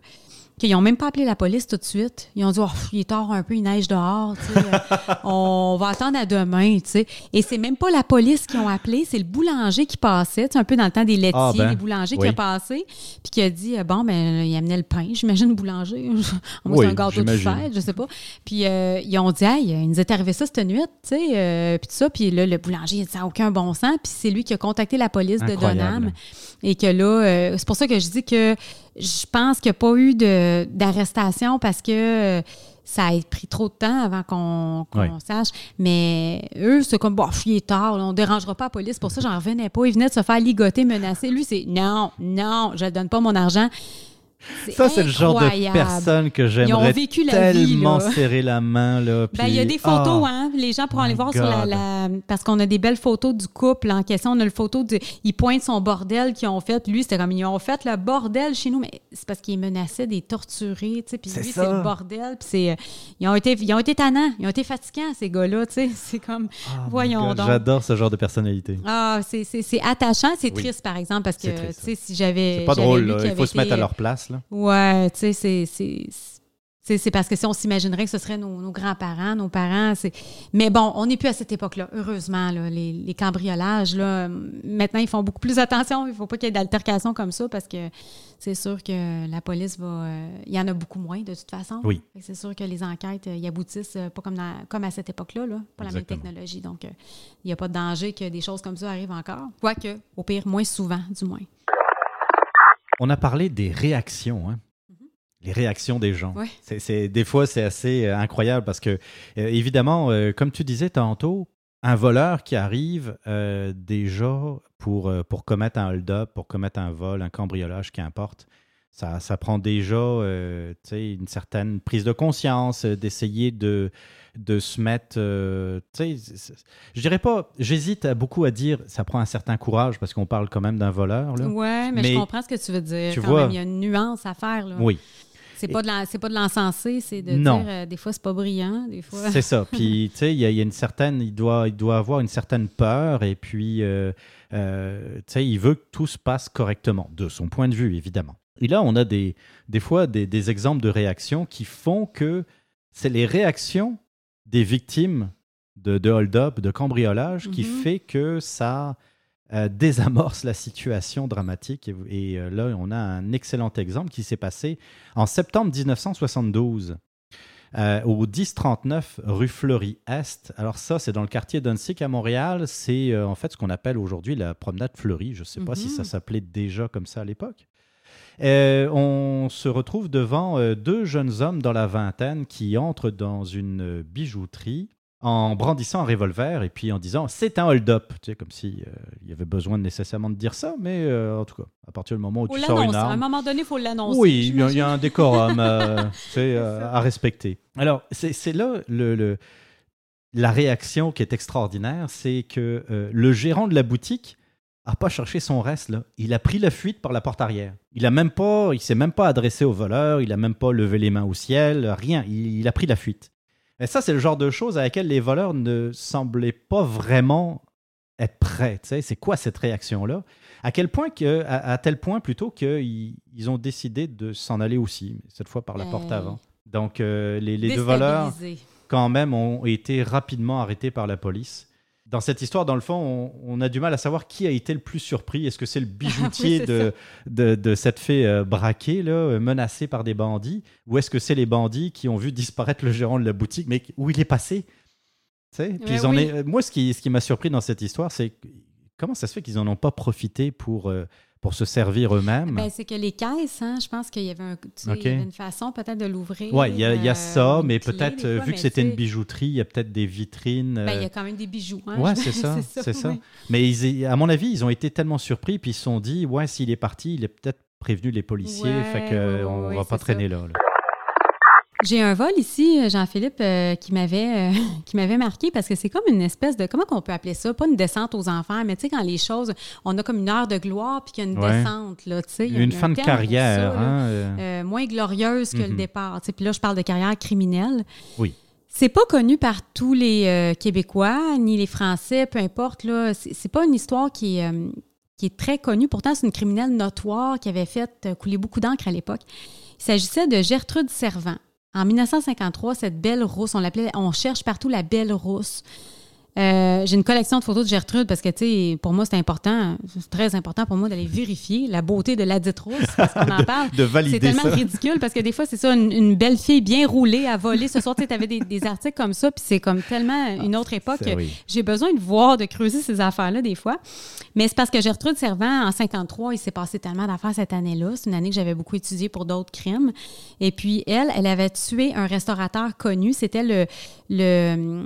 [SPEAKER 2] qu'ils n'ont même pas appelé la police tout de suite. Ils ont dit, oh, il est tard un peu, il neige dehors, <laughs> on va attendre à demain, tu sais. Et c'est même pas la police qui ont appelé, c'est le boulanger qui passait, un peu dans le temps des laitiers,
[SPEAKER 1] Ah, ben,
[SPEAKER 2] les boulangers qui a passé, puis qui a dit, euh, bon, ben, il amenait le pain, <laughs> j'imagine, le boulanger. <laughs> Moi,
[SPEAKER 1] Oui,
[SPEAKER 2] c'est un gâteau de fête, je sais pas. Puis euh, ils ont dit, hey, il nous est arrivé ça cette nuit, tu sais, euh, puis tout ça. Puis là, le boulanger, il a dit, ça n'a aucun bon sens. Puis c'est lui qui a contacté la police de. Donham. Et que là, euh, c'est pour ça que je dis que je pense qu'il n'y a pas eu de- d'arrestation parce que euh, ça a pris trop de temps avant qu'on sache. Mais eux, c'est comme, bon, il est tard, là, on ne dérangera pas la police. Pour ça, j'en revenais pas. Ils venaient de se faire ligoter, menacer. Lui, c'est non, non, je ne donne pas mon argent.
[SPEAKER 1] Ça, c'est le genre de personne que j'aimerais
[SPEAKER 2] la vie,
[SPEAKER 1] tellement
[SPEAKER 2] là.
[SPEAKER 1] serrer la main. Là,
[SPEAKER 2] Ben, il y a des photos,
[SPEAKER 1] Ah,
[SPEAKER 2] hein. Les gens pourront aller voir sur la, Parce qu'on a des belles photos du couple en question. On a le photo de. Il pointe son bordel qu'ils ont fait. Lui, c'était comme ils ont fait le bordel chez nous. Mais c'est parce qu'ils menaçaient des torturés, tu sais. Puis
[SPEAKER 1] C'est
[SPEAKER 2] lui, c'est le bordel. Puis c'est. euh, Ils ont été, ils ont été tannants. Ils ont été fatigants, ces gars-là, tu sais. <laughs> C'est comme.
[SPEAKER 1] Oh my
[SPEAKER 2] Voyons donc.
[SPEAKER 1] J'adore ce genre de personnalité.
[SPEAKER 2] Ah, c'est- attachant. C'est
[SPEAKER 1] Oui.
[SPEAKER 2] triste, par exemple, parce que, tu sais, si j'avais.
[SPEAKER 1] C'est pas drôle, là.
[SPEAKER 2] qu'il
[SPEAKER 1] il faut se mettre à leur place. Là.
[SPEAKER 2] Ouais, tu sais, c'est- c'est. parce que si on s'imaginerait que ce seraient nos, nos grands-parents, nos parents, c'est. Mais bon, on n'est plus à cette époque-là, heureusement. là. les, les cambriolages, là, maintenant, ils font beaucoup plus attention. Il ne faut pas qu'il y ait d'altercation comme ça parce que c'est sûr que la police va. euh, il y en a beaucoup moins, de toute façon.
[SPEAKER 1] Oui.
[SPEAKER 2] C'est sûr que les enquêtes, euh, y aboutissent euh, pas comme, dans- comme à cette époque-là, là, pas la même technologie. Donc, euh, il n'y a pas de danger que des choses comme ça arrivent encore. Quoique, au pire, moins souvent, du moins.
[SPEAKER 1] On a parlé des réactions. hein. les réactions des gens.
[SPEAKER 2] Ouais.
[SPEAKER 1] C'est, des fois, c'est assez euh, incroyable parce que, euh, évidemment, euh, comme tu disais tantôt, un voleur qui arrive déjà pour, pour commettre un hold-up, pour commettre un vol, un cambriolage, qu'importe, ça, ça prend déjà une certaine prise de conscience, d'essayer de, de se mettre. euh, je dirais pas, j'hésite à- beaucoup à dire ça prend un certain courage parce qu'on parle quand même d'un voleur. Là.
[SPEAKER 2] Ouais, mais,
[SPEAKER 1] Mais
[SPEAKER 2] je comprends ce que tu veux dire.
[SPEAKER 1] tu
[SPEAKER 2] quand
[SPEAKER 1] vois-
[SPEAKER 2] même. Il y a une nuance à faire. Là.
[SPEAKER 1] Oui.
[SPEAKER 2] C'est pas de l'encenser, c'est de
[SPEAKER 1] Non.
[SPEAKER 2] dire euh, des fois c'est pas brillant, des fois.
[SPEAKER 1] C'est ça. <laughs> Puis, tu sais, il y, a- il y a une certaine. Il doit, il doit avoir une certaine peur et puis, euh, euh, tu sais, il veut que tout se passe correctement, de son point de vue, évidemment. Et là, on a des, des fois des, des exemples de réactions qui font que c'est les réactions des victimes de, de hold-up, de cambriolage, qui
[SPEAKER 2] Mhm.
[SPEAKER 1] fait que ça euh, désamorce la situation dramatique. Et, et, euh, là, on a un excellent exemple qui s'est passé en septembre 1972 euh, au 1039 rue Fleury-Est. Alors ça, c'est dans le quartier d'Unsick à Montréal. C'est en fait ce qu'on appelle aujourd'hui la promenade Fleury. Je ne sais pas si
[SPEAKER 2] Mhm.
[SPEAKER 1] ça s'appelait déjà comme ça à l'époque. Euh, on se retrouve devant euh, deux jeunes hommes dans la vingtaine qui entrent dans une euh, bijouterie en brandissant un revolver et puis en disant c'est un hold-up. Tu sais, comme si euh, il y avait besoin nécessairement de dire ça, mais euh, en tout cas, à partir du moment où
[SPEAKER 2] Faut
[SPEAKER 1] tu sors une
[SPEAKER 2] l'annoncer. À un
[SPEAKER 1] arme.
[SPEAKER 2] moment donné, il faut l'annoncer.
[SPEAKER 1] Oui, il y, a- un décorum euh, <laughs> à respecter. Alors, c'est là le, le- la réaction qui est extraordinaire, c'est que le gérant de la boutique a pas cherché son reste là. Il a pris la fuite par la porte arrière. Il a même pas, il s'est même pas adressé au voleur. Il a même pas levé les mains au ciel. Rien. Il, il a pris la fuite. Et ça, c'est le genre de choses à laquelle les voleurs ne semblaient pas vraiment être prêts. C'est quoi cette réaction-là? À quel point que, à, à tel point plutôt qu'ils ils ont décidé de s'en aller aussi, mais cette fois par la porte avant. Donc euh, les, les deux voleurs quand même ont été rapidement arrêtés par la police. Dans cette histoire, dans le fond, on, on a du mal à savoir qui a été le plus surpris. Est-ce que c'est le <laughs> bijoutier
[SPEAKER 2] c'est
[SPEAKER 1] de, de, de cette fée euh, braquée, là, euh, menacée par des bandits, ou est-ce que c'est les bandits qui ont vu disparaître le gérant de la boutique, mais où il est passé? Tu sais, puis
[SPEAKER 2] Mais
[SPEAKER 1] ils en
[SPEAKER 2] oui.
[SPEAKER 1] est- Moi, ce qui, ce qui m'a surpris dans cette histoire, c'est comment ça se fait qu'ils n'en ont pas profité pour, euh, pour se servir eux-mêmes
[SPEAKER 2] Ben, c'est que les caisses, hein, je pense qu'il y avait, un, tu sais,
[SPEAKER 1] Ok.
[SPEAKER 2] il y avait une façon peut-être de l'ouvrir.
[SPEAKER 1] Ouais, il y a, il y a
[SPEAKER 2] euh,
[SPEAKER 1] ça, mais peut-être, euh, vu que c'était une bijouterie, il y a peut-être des vitrines.
[SPEAKER 2] ben, il y
[SPEAKER 1] euh,
[SPEAKER 2] a quand même des bijoux. Hein, je- <laughs>
[SPEAKER 1] c'est ça, c'est ça.
[SPEAKER 2] oui.
[SPEAKER 1] Mais ils- à mon avis, ils ont été tellement surpris, puis ils se sont dit, ouais, s'il est parti, il est peut-être prévenu les policiers,
[SPEAKER 2] Ouais,
[SPEAKER 1] fait
[SPEAKER 2] ouais,
[SPEAKER 1] euh,
[SPEAKER 2] ouais,
[SPEAKER 1] va pas traîner là. là.
[SPEAKER 2] J'ai un vol ici, euh, Jean-Philippe, euh, qui m'avait euh, <laughs> qui m'avait marqué parce que c'est comme une espèce de comment qu'on peut appeler ça, pas une descente aux enfants, mais tu sais quand les choses, on a comme une heure de gloire puis qu'il y a une
[SPEAKER 1] Ouais.
[SPEAKER 2] descente là, tu sais,
[SPEAKER 1] Une fin de carrière,
[SPEAKER 2] ça,
[SPEAKER 1] hein, euh,
[SPEAKER 2] moins glorieuse que le
[SPEAKER 1] Mhm.
[SPEAKER 2] départ. tu sais. Puis là, je parle de carrière criminelle.
[SPEAKER 1] Oui.
[SPEAKER 2] C'est pas connu par tous les Québécois ni les Français, peu importe. Là, c'est pas une histoire qui est, qui est très connue. Pourtant, c'est une criminelle notoire qui avait fait couler beaucoup d'encre à l'époque. Il s'agissait de Gertrude Servant. En 1953, cette belle rousse, on l'appelait, on cherche partout la belle rousse. Euh, j'ai une collection de photos de Gertrude parce que, tu sais, pour moi, c'est important, c'est très important pour moi d'aller vérifier la beauté de la rousse parce qu'on en <laughs> parle.
[SPEAKER 1] de
[SPEAKER 2] C'est
[SPEAKER 1] valider
[SPEAKER 2] tellement
[SPEAKER 1] ça.
[SPEAKER 2] ridicule parce que des fois, c'est ça, une, une belle fille bien roulée à voler. Ce soir, tu avais des, des articles comme ça, puis c'est comme tellement une autre époque.
[SPEAKER 1] C'est- oui.
[SPEAKER 2] J'ai besoin de voir, de creuser ces affaires-là des fois. Mais c'est parce que Gertrude Servant, en 53, il s'est passé tellement d'affaires cette année-là. C'est une année que j'avais beaucoup étudiée pour d'autres crimes. Et puis, elle, elle avait tué un restaurateur connu. C'était le, le,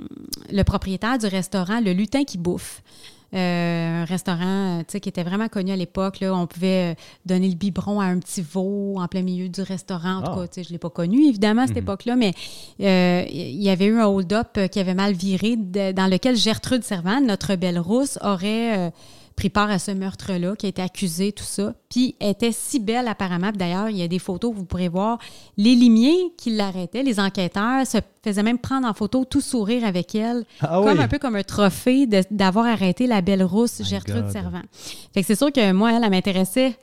[SPEAKER 2] le propriétaire du restaurant Le Lutin qui bouffe. Euh, un restaurant euh, qui était vraiment connu à l'époque. On pouvait euh, donner le biberon à un petit veau en plein milieu du restaurant. En tout
[SPEAKER 1] Ah.
[SPEAKER 2] cas, je ne l'ai pas connu, évidemment, à cette
[SPEAKER 1] Mhm.
[SPEAKER 2] époque-là, mais euh, il y avait eu un hold-up qui avait mal viré, de- dans lequel Gertrude Servant, notre belle rousse, aurait euh, pris part à ce meurtre-là, qui a été accusée, tout ça. Puis elle était si belle apparemment. D'ailleurs, il y a des photos vous pourrez voir. Les limiers qui l'arrêtaient, les enquêteurs, se faisaient même prendre en photo, tout sourire avec elle,
[SPEAKER 1] Ah
[SPEAKER 2] comme
[SPEAKER 1] oui.
[SPEAKER 2] un peu comme un trophée d'avoir arrêté la belle rousse
[SPEAKER 1] My
[SPEAKER 2] Gertrude
[SPEAKER 1] God.
[SPEAKER 2] Servant. Fait que c'est sûr que moi, elle, elle m'intéressait,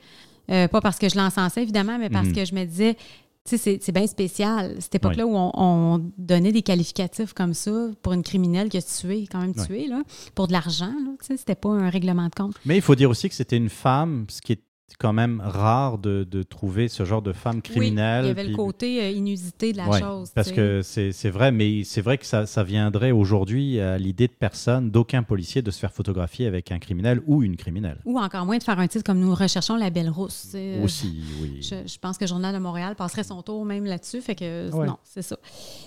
[SPEAKER 2] euh, pas parce que je l'encensais, évidemment, mais parce
[SPEAKER 1] Mhm.
[SPEAKER 2] que je me disais, c'est- c'est bien spécial, cette époque-là où on, on donnait des qualificatifs comme ça pour une criminelle qui a tué, quand même tué, là, pour de l'argent, c'était pas un règlement de compte.
[SPEAKER 1] Mais il faut dire aussi que c'était une femme, ce qui est c'est quand même rare de, de trouver ce genre de femme criminelle.
[SPEAKER 2] Oui, il y avait
[SPEAKER 1] puis-
[SPEAKER 2] le côté euh, inusité de la
[SPEAKER 1] Ouais,
[SPEAKER 2] chose.
[SPEAKER 1] Parce
[SPEAKER 2] tu sais.
[SPEAKER 1] que c'est c'est vrai, mais c'est vrai que ça, ça viendrait aujourd'hui à l'idée de personne, d'aucun policier, de se faire photographier avec un criminel ou une criminelle.
[SPEAKER 2] Ou encore moins de faire un titre comme nous recherchons la belle rousse. tu sais.
[SPEAKER 1] Aussi, oui.
[SPEAKER 2] Je, je pense que le Journal de Montréal passerait son tour même là-dessus. Fait que
[SPEAKER 1] Ouais.
[SPEAKER 2] non, c'est ça.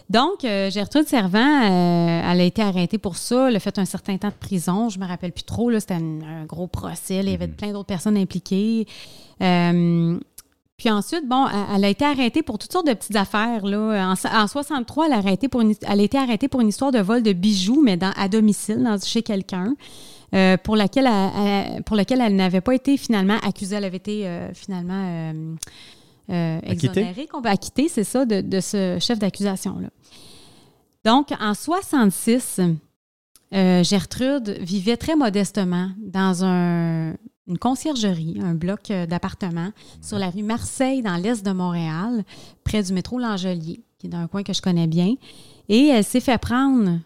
[SPEAKER 2] Donc, euh, Gertrude Servant, euh, elle a été arrêtée pour ça. Elle a fait un certain temps de prison. Je me rappelle plus trop. là, C'était un, un gros procès. Il y avait
[SPEAKER 1] Mhm.
[SPEAKER 2] plein d'autres personnes impliquées. Euh, puis ensuite, bon, elle, a été arrêtée pour toutes sortes de petites affaires. Là. En, en 63, elle a, arrêté pour une, elle a été arrêtée pour une histoire de vol de bijoux, mais dans, à domicile, dans, chez quelqu'un. euh, pour laquelle elle, elle- pour laquelle elle n'avait pas été finalement accusée. Elle avait été euh, finalement euh, exonérée, qu'on va acquitter, c'est ça, de, de ce chef d'accusation-là. Donc, en 66, euh, Gertrude vivait très modestement dans un- une conciergerie, un bloc euh, d'appartements sur la rue Marseille, dans l'est de Montréal, près du métro L'Angelier, qui est dans un coin que je connais bien. Et elle s'est fait prendre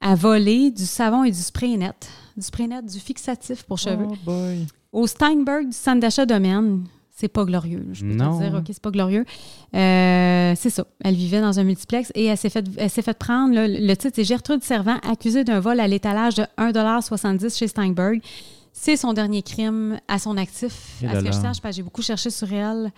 [SPEAKER 2] à voler du savon et du spray net, du spray net, du fixatif pour cheveux,
[SPEAKER 1] Oh boy.
[SPEAKER 2] au Steinberg du centre d'achat domaine. C'est pas glorieux. Je peux
[SPEAKER 1] Non.
[SPEAKER 2] te dire, OK, c'est pas glorieux. Euh, c'est ça. Elle vivait dans un multiplex et elle s'est fait, elle s'est fait prendre. là, le titre, c'est Gertrude Servant, accusée d'un vol à l'étalage de 1,70 chez Steinberg. C'est son dernier crime à son actif.
[SPEAKER 1] Et
[SPEAKER 2] à ce que je sache, parce que j'ai beaucoup cherché sur elle.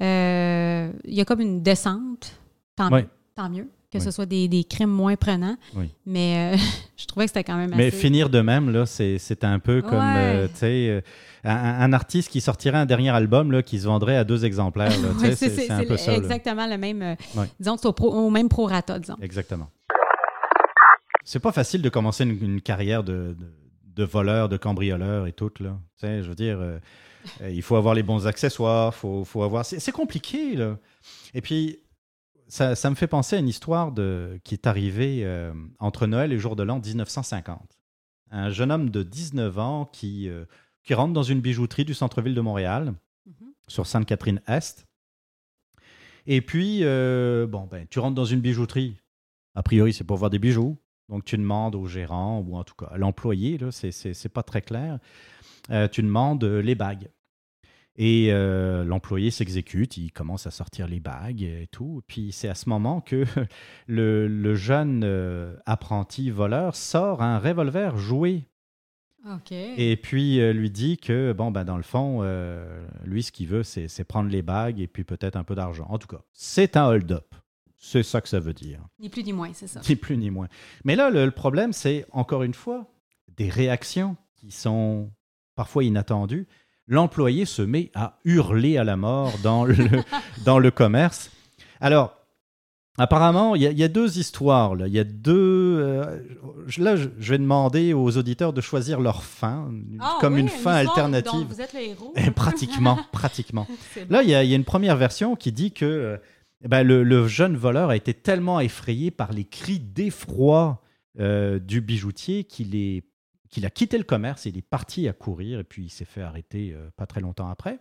[SPEAKER 2] Euh, Il y a comme une descente. Tant,
[SPEAKER 1] Oui.
[SPEAKER 2] mieux, tant mieux que
[SPEAKER 1] Oui.
[SPEAKER 2] ce soit des, des crimes moins prenants.
[SPEAKER 1] Oui.
[SPEAKER 2] Mais euh, <laughs> je trouvais que c'était quand même
[SPEAKER 1] Mais
[SPEAKER 2] assez...
[SPEAKER 1] finir de même, là, c'est un peu comme
[SPEAKER 2] Ouais.
[SPEAKER 1] euh, un, un artiste qui sortirait un dernier album là, qui se vendrait à deux exemplaires. <laughs>
[SPEAKER 2] Ouais,
[SPEAKER 1] c'est un ça. là.
[SPEAKER 2] exactement le même. euh,
[SPEAKER 1] Ouais.
[SPEAKER 2] Disons que c'est au, pro- au même prorata, disons.
[SPEAKER 1] Exactement. C'est pas facile de commencer une, une carrière de, de, de voleur, de cambrioleur et tout. Là. Tu sais, je veux dire, euh, euh, il faut avoir les bons accessoires, faut, faut avoir. C'est compliqué, là. Et puis, ça, ça me fait penser à une histoire de, qui est arrivée euh, entre Noël et Jour de l'An 1950. Un jeune homme de 19 ans qui, euh, qui rentre dans une bijouterie du centre-ville de Montréal,
[SPEAKER 2] Mhm.
[SPEAKER 1] sur Sainte-Catherine-Est. Et puis, bon, ben, tu rentres dans une bijouterie. A priori, c'est pour voir des bijoux. Donc, tu demandes au gérant, ou en tout cas à l'employé, c'est- pas très clair, euh, tu demandes euh, les bagues. Et euh, l'employé s'exécute, il commence à sortir les bagues et tout. Puis c'est à ce moment que <laughs> le, le jeune euh, apprenti voleur sort un revolver joué et puis euh, lui dit que, bon, ben, dans le fond, lui, ce qu'il veut, c'est c'est prendre les bagues et puis peut-être un peu d'argent. En tout cas, c'est un hold-up. C'est ça que ça veut dire.
[SPEAKER 2] Ni plus ni moins, c'est ça.
[SPEAKER 1] Ni plus ni moins. Mais là, le, le problème, c'est, encore une fois, des réactions qui sont parfois inattendues. L'employé se met à hurler à la mort dans le, <laughs> dans le commerce. Alors, apparemment, il y, a- il y a deux histoires. Là. Il y a deux... euh, je- là, je, je vais demander aux auditeurs de choisir leur fin,
[SPEAKER 2] Ah
[SPEAKER 1] comme
[SPEAKER 2] oui,
[SPEAKER 1] une fin alternative.
[SPEAKER 2] dont vous êtes le héros. <laughs>
[SPEAKER 1] Pratiquement, pratiquement. <laughs> Là, il y, a, il y a une première version qui dit que euh, ben, le, le jeune voleur a été tellement effrayé par les cris d'effroi euh, du bijoutier qu'il est qu'il a quitté le commerce, il est parti à courir et puis il s'est fait arrêter euh, pas très longtemps après.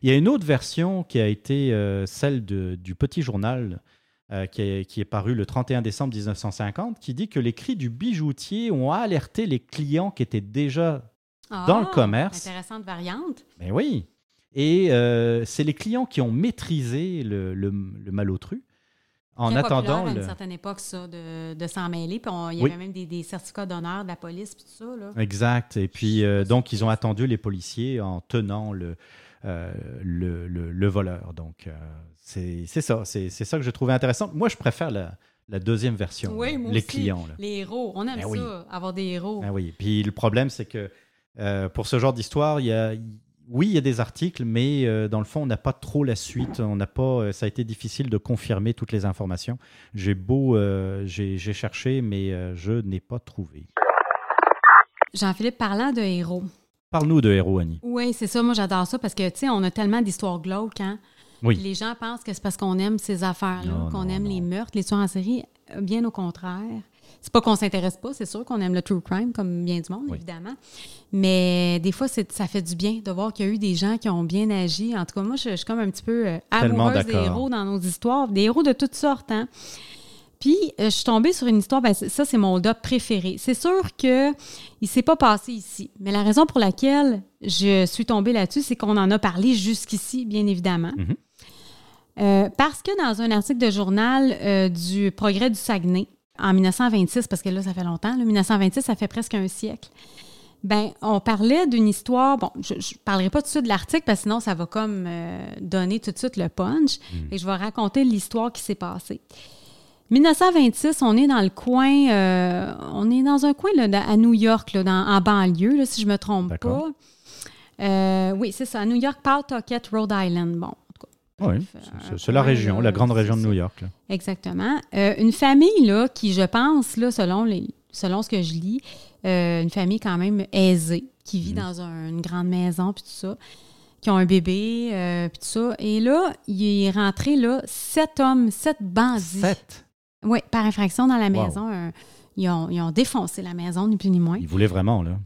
[SPEAKER 1] Il y a une autre version qui a été euh, celle de- du Petit Journal qui, est, qui est paru le 31 décembre 1950 qui dit que les cris du bijoutier ont alerté les clients qui étaient déjà dans le
[SPEAKER 2] Ah,
[SPEAKER 1] commerce.
[SPEAKER 2] Intéressante variante.
[SPEAKER 1] mais oui. Et euh, c'est les clients qui ont maîtrisé le, le, le malotru en
[SPEAKER 2] Très
[SPEAKER 1] attendant.
[SPEAKER 2] à
[SPEAKER 1] le-
[SPEAKER 2] une certaine époque, ça, de, de s'en mêler. Puis on- il y
[SPEAKER 1] Oui.
[SPEAKER 2] avait même des, des certificats d'honneur de la police, puis tout ça. Là.
[SPEAKER 1] Exact. Et puis, euh, donc, ils ont attendu les policiers en tenant le, euh, le, le- le voleur. Donc, c'est ça. C'est ça que je trouvais intéressant. Moi, je préfère la, la deuxième version.
[SPEAKER 2] Oui,
[SPEAKER 1] là,
[SPEAKER 2] moi
[SPEAKER 1] les
[SPEAKER 2] aussi.
[SPEAKER 1] clients. Là.
[SPEAKER 2] Les héros. On aime
[SPEAKER 1] Ben
[SPEAKER 2] ça,
[SPEAKER 1] oui.
[SPEAKER 2] avoir des héros.
[SPEAKER 1] Ah oui. Puis le problème, c'est que euh, pour ce genre d'histoire, il y a, oui, il y a des articles, mais euh, dans le fond, on n'a pas trop la suite. On n'a pas. euh, ça a été difficile de confirmer toutes les informations. J'ai beau, euh, j'ai cherché, mais je n'ai pas trouvé.
[SPEAKER 2] Jean-Philippe, parlant de héros.
[SPEAKER 1] Parle-nous de Héros Annie.
[SPEAKER 2] Oui, c'est ça. Moi, j'adore ça parce que, tu sais, on a tellement d'histoires glauques, hein?
[SPEAKER 1] Oui.
[SPEAKER 2] Les gens pensent que c'est parce qu'on aime ces affaires-là, qu'on aime
[SPEAKER 1] non.
[SPEAKER 2] les meurtres, les tueurs en série. Bien au contraire. C'est pas qu'on s'intéresse pas, c'est sûr qu'on aime le true crime, comme bien du monde,
[SPEAKER 1] Oui.
[SPEAKER 2] évidemment. Mais des fois, ça fait du bien de voir qu'il y a eu des gens qui ont bien agi. En tout cas, moi, je, je suis comme un petit peu euh, amoureuse des héros dans nos histoires, des héros de toutes sortes, hein. Puis, euh, je suis tombée sur une histoire, ben, ça, c'est mon doc préféré. C'est sûr que il s'est pas passé ici. Mais la raison pour laquelle je suis tombée là-dessus, c'est qu'on en a parlé jusqu'ici, bien évidemment.
[SPEAKER 1] Mhm.
[SPEAKER 2] Euh, parce que dans un article de journal euh, du Progrès du Saguenay, en 1926, parce que là, ça fait longtemps, là, 1926, ça fait presque un siècle, ben, on parlait d'une histoire. Bon, je ne parlerai pas tout de suite de l'article parce que sinon, ça va comme euh, donner tout de suite le punch. Et je vais raconter l'histoire qui s'est passée. 1926, on est dans le coin, euh, on est dans un coin là, à New York, là, dans- en banlieue, là, si je me trompe pas. Euh, oui, c'est ça, à New York, Pawtucket, Rhode Island. Bon,
[SPEAKER 1] Oui,
[SPEAKER 2] Bref,
[SPEAKER 1] c'est- la région,
[SPEAKER 2] là,
[SPEAKER 1] la grande région de. New York. là.
[SPEAKER 2] Exactement. Euh, une famille là, qui, je pense, là, selon, les, selon ce que je lis, euh, une famille quand même aisée, qui vit dans un- une grande maison, puis tout ça, qui ont un bébé, euh, puis tout ça. Et là, il est rentré, là, sept hommes, sept bandits.
[SPEAKER 1] Sept?
[SPEAKER 2] Oui, par infraction dans la
[SPEAKER 1] Wow.
[SPEAKER 2] maison. euh, ils, ont, ils ont défoncé la maison, ni plus ni moins.
[SPEAKER 1] Il voulait vraiment, là.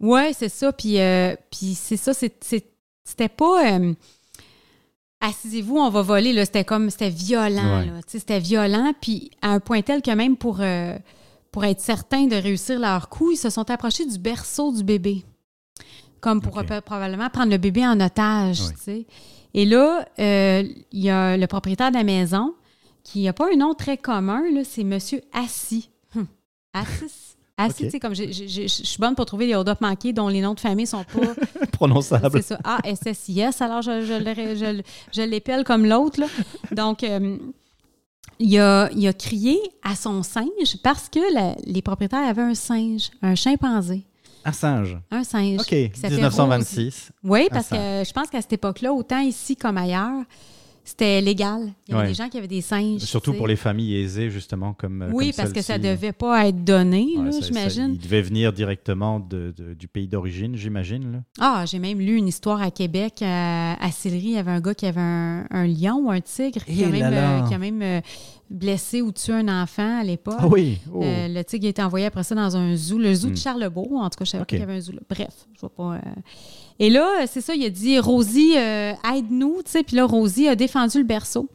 [SPEAKER 2] Oui, c'est ça. Puis, euh, puis c'est ça, c'était pas. euh, Assisez-vous, on va voler. là. C'était comme. C'était violent.
[SPEAKER 1] Ouais.
[SPEAKER 2] C'était violent. Puis à un point tel que même pour, euh, pour être certain de réussir leur coup, ils se sont approchés du berceau du bébé. Comme pour euh, probablement prendre le bébé en otage.
[SPEAKER 1] Ouais.
[SPEAKER 2] Et là, euh, il y a le propriétaire de la maison qui n'a pas un nom très commun, c'est Monsieur Assis. Hum. Assis. Assis,
[SPEAKER 1] Ok.
[SPEAKER 2] tu sais, comme je suis bonne pour trouver les hold-up manqués dont les noms de famille sont pas. <laughs>
[SPEAKER 1] Prononçable.
[SPEAKER 2] c'est ça, A-S-S-I-S. Alors, je, je, je le- je l'épelle comme l'autre. Donc, euh, il, a, il a crié à son singe parce que la- les propriétaires avaient un singe, un chimpanzé.
[SPEAKER 1] Un singe.
[SPEAKER 2] Un singe.
[SPEAKER 1] OK,
[SPEAKER 2] qui s'appelait
[SPEAKER 1] 1926.
[SPEAKER 2] oui, parce que je pense qu'à cette époque-là, autant ici comme ailleurs, c'était légal. Il y avait
[SPEAKER 1] Ouais.
[SPEAKER 2] des gens qui avaient des singes.
[SPEAKER 1] Surtout
[SPEAKER 2] tu sais.
[SPEAKER 1] pour les familles aisées, justement, comme. euh,
[SPEAKER 2] Oui,
[SPEAKER 1] comme
[SPEAKER 2] parce que ça
[SPEAKER 1] celle-ci.
[SPEAKER 2] devait pas être donné,
[SPEAKER 1] Ouais,
[SPEAKER 2] j'imagine.
[SPEAKER 1] il devait venir directement de- de- du pays d'origine, j'imagine.
[SPEAKER 2] Ah, j'ai même lu une histoire à Québec. À, à Sillery, il y avait un gars qui avait un, un lion ou un tigre qui, a
[SPEAKER 1] Eh
[SPEAKER 2] même,
[SPEAKER 1] là là.
[SPEAKER 2] euh, qui a même euh, blessé ou tué un enfant à l'époque.
[SPEAKER 1] Ah oui. oh.
[SPEAKER 2] Euh, le tigre a été envoyé après ça dans un zoo, le zoo
[SPEAKER 1] Hmm.
[SPEAKER 2] de Charlebourg. En tout cas, je savais
[SPEAKER 1] Ok.
[SPEAKER 2] pas qu'il y avait un zoo là. Bref, je vois pas. Et là, euh, c'est ça, il a dit Rosie, euh, aide-nous. Puis là, Rosie a défendu le berceau.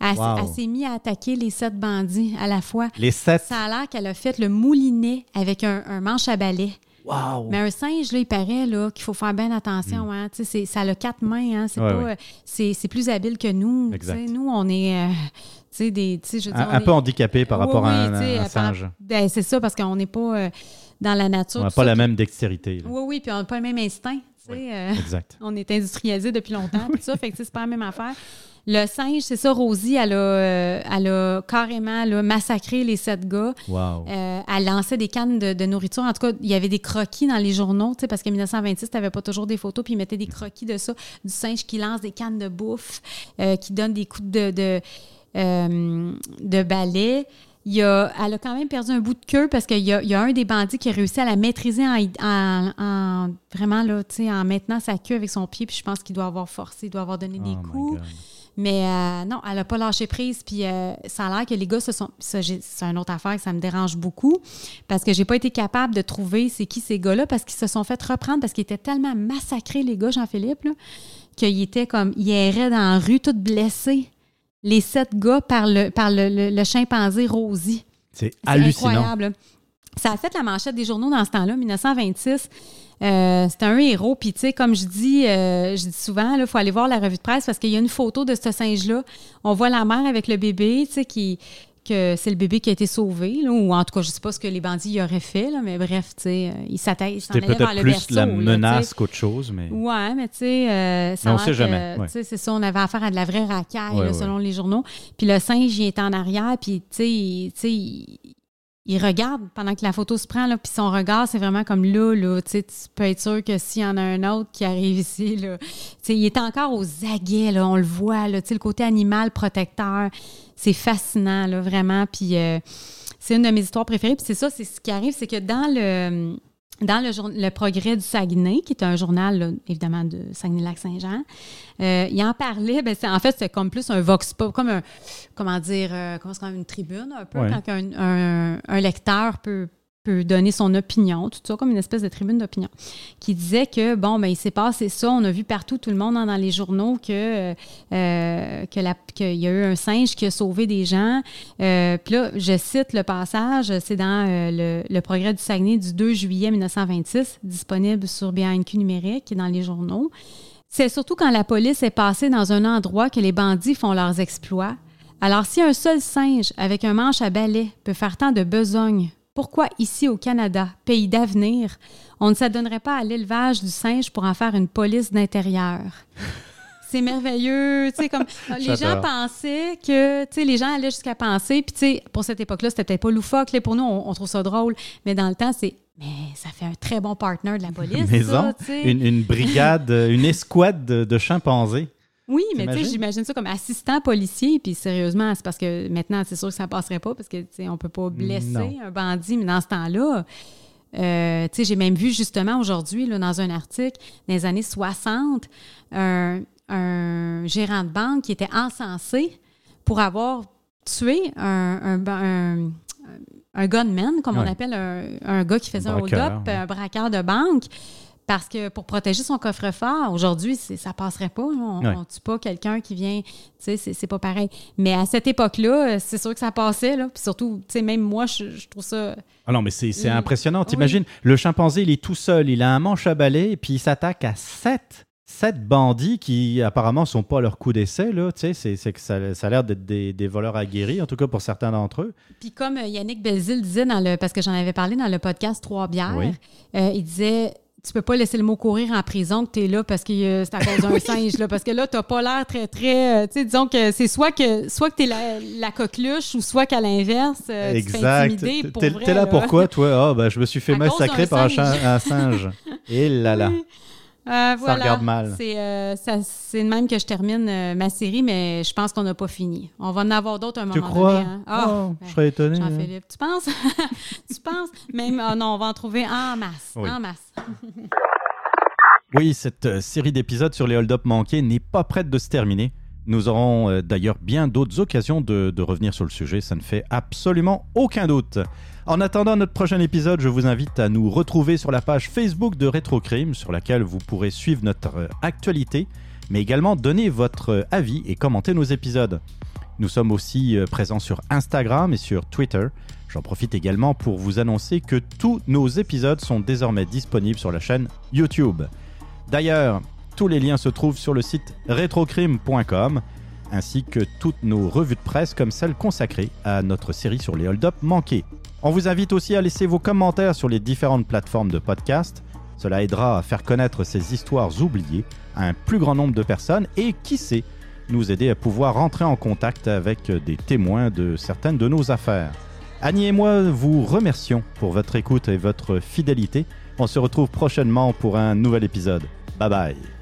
[SPEAKER 2] Elle, s-
[SPEAKER 1] Wow.
[SPEAKER 2] elle s'est mise à attaquer les sept bandits à la fois.
[SPEAKER 1] Les sept?
[SPEAKER 2] Ça a l'air qu'elle a fait le moulinet avec un, un manche à balai.
[SPEAKER 1] Wow.
[SPEAKER 2] Mais un singe, là, il paraît là, qu'il faut faire bien attention. Hein. Sais, c'est- ça a quatre mains. Hein. C'est.
[SPEAKER 1] Ouais,
[SPEAKER 2] pas,
[SPEAKER 1] ouais.
[SPEAKER 2] c'est, c'est plus habile que nous. Nous, on est. euh, des. je veux dire,
[SPEAKER 1] Un,
[SPEAKER 2] on
[SPEAKER 1] un
[SPEAKER 2] est-
[SPEAKER 1] peu handicapé par
[SPEAKER 2] Oui,
[SPEAKER 1] rapport à un,
[SPEAKER 2] par-
[SPEAKER 1] singe.
[SPEAKER 2] Ben, c'est ça, parce qu'on n'est pas euh, dans la nature.
[SPEAKER 1] On n'a pas
[SPEAKER 2] ça,
[SPEAKER 1] la
[SPEAKER 2] puis-
[SPEAKER 1] même dextérité. là.
[SPEAKER 2] Oui, oui, puis on n'a pas le même instinct. Euh,
[SPEAKER 1] Exact. <laughs>
[SPEAKER 2] on est industrialisé depuis longtemps, puis ça, fait que c'est pas la même affaire. Le singe, c'est ça, Rosie, elle a, euh, elle a carrément là, massacré les sept gars.
[SPEAKER 1] Wow.
[SPEAKER 2] Euh, elle lançait des cannes de, de nourriture. En tout cas, il y avait des croquis dans les journaux, tu sais, parce qu'en 1926, tu n'avais pas toujours des photos, puis ils mettaient des croquis de ça, du singe qui lance des cannes de bouffe, euh, qui donne des coups de, de, de balai. Il a, elle a quand même perdu un bout de queue parce qu'il y a, il y a un des bandits qui a réussi à la maîtriser en, en- en- vraiment là, tu sais, en maintenant sa queue avec son pied. Puis je pense qu'il doit avoir forcé, il doit avoir donné des
[SPEAKER 1] Oh
[SPEAKER 2] coups. Mais euh, non, elle n'a pas lâché prise. Puis euh, ça a l'air que les gars se sont. ça, C'est une autre affaire que ça me dérange beaucoup. Parce que j'ai pas été capable de trouver c'est qui ces gars-là parce qu'ils se sont fait reprendre parce qu'ils étaient tellement massacrés, les gars, Jean-Philippe, qu'ils étaient comme. Ils erraient dans la rue, tous blessés. Les sept gars par le, par le, le- le chimpanzé Rosie.
[SPEAKER 1] C'est
[SPEAKER 2] C'est
[SPEAKER 1] hallucinant.
[SPEAKER 2] incroyable. Ça a fait la manchette des journaux dans ce temps-là, 1926. Euh, C'était un héros. Puis, tu sais, comme je dis, euh, je dis souvent, il faut aller voir la revue de presse parce qu'il y a une photo de ce singe-là. On voit la mère avec le bébé, tu sais, qui que c'est le bébé qui a été sauvé, là, ou en tout cas, je sais pas ce que les bandits y auraient fait, là, mais bref, tu sais, euh, il s'attaque, il s'en
[SPEAKER 1] C'était peut-être plus
[SPEAKER 2] berceau.
[SPEAKER 1] la menace qu'autre chose, mais.
[SPEAKER 2] Ouais, mais tu sais, euh, ça
[SPEAKER 1] Mais on
[SPEAKER 2] a
[SPEAKER 1] sait jamais, ouais.
[SPEAKER 2] c'est ça, on avait affaire à de la vraie racaille,
[SPEAKER 1] Ouais,
[SPEAKER 2] là,
[SPEAKER 1] ouais.
[SPEAKER 2] selon les journaux. Puis le singe, il est en arrière, puis tu sais, il- tu sais, il, regarde pendant que la photo se prend, puis son regard, c'est vraiment comme là, là, tu peux être sûr que s'il y en a un autre qui arrive ici, là, il est encore aux aguets, on le voit, le côté animal protecteur, c'est fascinant, là, vraiment, puis euh, c'est une de mes histoires préférées, puis c'est ça, c'est ce qui arrive, c'est que dans le dans le, jour- le Progrès du Saguenay, qui est un journal, là, évidemment, de Saguenay-Lac-Saint-Jean, euh, il en parlait. Ben, c'est- en fait, c'est comme plus un vox pop, comme un, comment dire, euh, comment une tribune, un peu,
[SPEAKER 1] Ouais.
[SPEAKER 2] quand un, un- un lecteur peut peut donner son opinion, tout ça comme une espèce de tribune d'opinion, qui disait que, bon, ben, il s'est passé ça, on a vu partout, tout le monde dans les journaux, que, euh, qu'il y a eu un singe qui a sauvé des gens. Euh, puis là, je cite le passage, c'est dans euh, le, progrès du Saguenay du 2 juillet 1926, disponible sur BNQ numérique et dans les journaux. C'est surtout quand la police est passée dans un endroit que les bandits font leurs exploits. Alors, si un seul singe avec un manche à balai peut faire tant de besogne pourquoi ici au Canada, pays d'avenir, on ne s'adonnerait pas à l'élevage du singe pour en faire une police d'intérieur? <laughs> c'est merveilleux. Tu sais, comme les gens pensaient que, tu sais, les gens allaient jusqu'à penser, puis tu sais, pour cette époque-là, c'était peut-être pas loufoque. Là, pour nous, on, trouve ça drôle, mais dans le temps, c'est mais ça fait un très bon partner de la police. <laughs>
[SPEAKER 1] Ça, une, une, brigade, une escouade de chimpanzés.
[SPEAKER 2] Oui, mais tu sais, j'imagine ça comme assistant policier, puis sérieusement, c'est parce que maintenant, c'est sûr que ça passerait pas, parce que, tu sais, on peut pas blesser un bandit, mais dans ce temps-là, euh, tu sais, j'ai même vu justement aujourd'hui, dans un article, dans les années 60, un, gérant de banque qui était encensé pour avoir tué un, un, gunman, comme on appelle un, gars qui faisait un hold-up, un braqueur de banque. Parce que pour protéger son coffre-fort, aujourd'hui, ça passerait pas. On ne tue pas quelqu'un qui vient. Tu sais, c'est pas pareil. Mais à cette époque-là, c'est sûr que ça passait. Là. Puis surtout, tu sais, même moi, je, trouve ça.
[SPEAKER 1] Ah non, mais c'est impressionnant. T'imagines, le chimpanzé, il est tout seul. Il a un manche à balai, puis il s'attaque à sept sept bandits qui apparemment sont pas à leur coup d'essai là, tu sais, c'est que ça, a l'air d'être des, voleurs aguerris, en tout cas pour certains d'entre eux.
[SPEAKER 2] Puis comme euh, Yannick Belzil disait dans le, parce que j'en avais parlé dans le podcast Trois bières, euh, il disait tu peux pas laisser le mot courir en prison que tu es là parce que euh, c'est à cause d'un <laughs> singe là parce que là tu pas l'air très très euh, tu sais disons que c'est soit que soit que tu es la, la, coqueluche ou soit qu'à l'inverse euh, exact. tu
[SPEAKER 1] t'es es, là pourquoi toi? Ah ben je me suis fait massacrer par un, singe. Et là là.
[SPEAKER 2] Euh, ça regarde mal. C'est euh, de même que je termine euh, ma série, mais je pense qu'on n'a pas fini. On va en avoir d'autres un moment
[SPEAKER 1] tu crois? donné. Hein. Ah, oh, je serais étonné.
[SPEAKER 2] Hein. Jean-Philippe, tu penses? <laughs> tu penses? Même, oh non, on va en trouver en masse. En masse. <laughs>
[SPEAKER 1] oui, cette série d'épisodes sur les hold-up manqués n'est pas prête de se terminer. Nous aurons d'ailleurs bien d'autres occasions de, revenir sur le sujet, ça ne fait absolument aucun doute. En attendant notre prochain épisode, je vous invite à nous retrouver sur la page Facebook de Rétrocrime, sur laquelle vous pourrez suivre notre euh, actualité, mais également donner votre euh, avis et commenter nos épisodes. Nous sommes aussi euh, présents sur Instagram et sur Twitter. J'en profite également pour vous annoncer que tous nos épisodes sont désormais disponibles sur la chaîne YouTube. D'ailleurs, tous les liens se trouvent sur le site retrocrime.com ainsi que toutes nos revues de presse comme celle consacrée à notre série sur les hold-up manqués. On vous invite aussi à laisser vos commentaires sur les différentes plateformes de podcast. Cela aidera à faire connaître ces histoires oubliées à un plus grand nombre de personnes et qui sait, nous aider à pouvoir rentrer en contact avec des témoins de certaines de nos affaires. Annie et moi vous remercions pour votre écoute et votre fidélité. On se retrouve prochainement pour un nouvel épisode. Bye bye.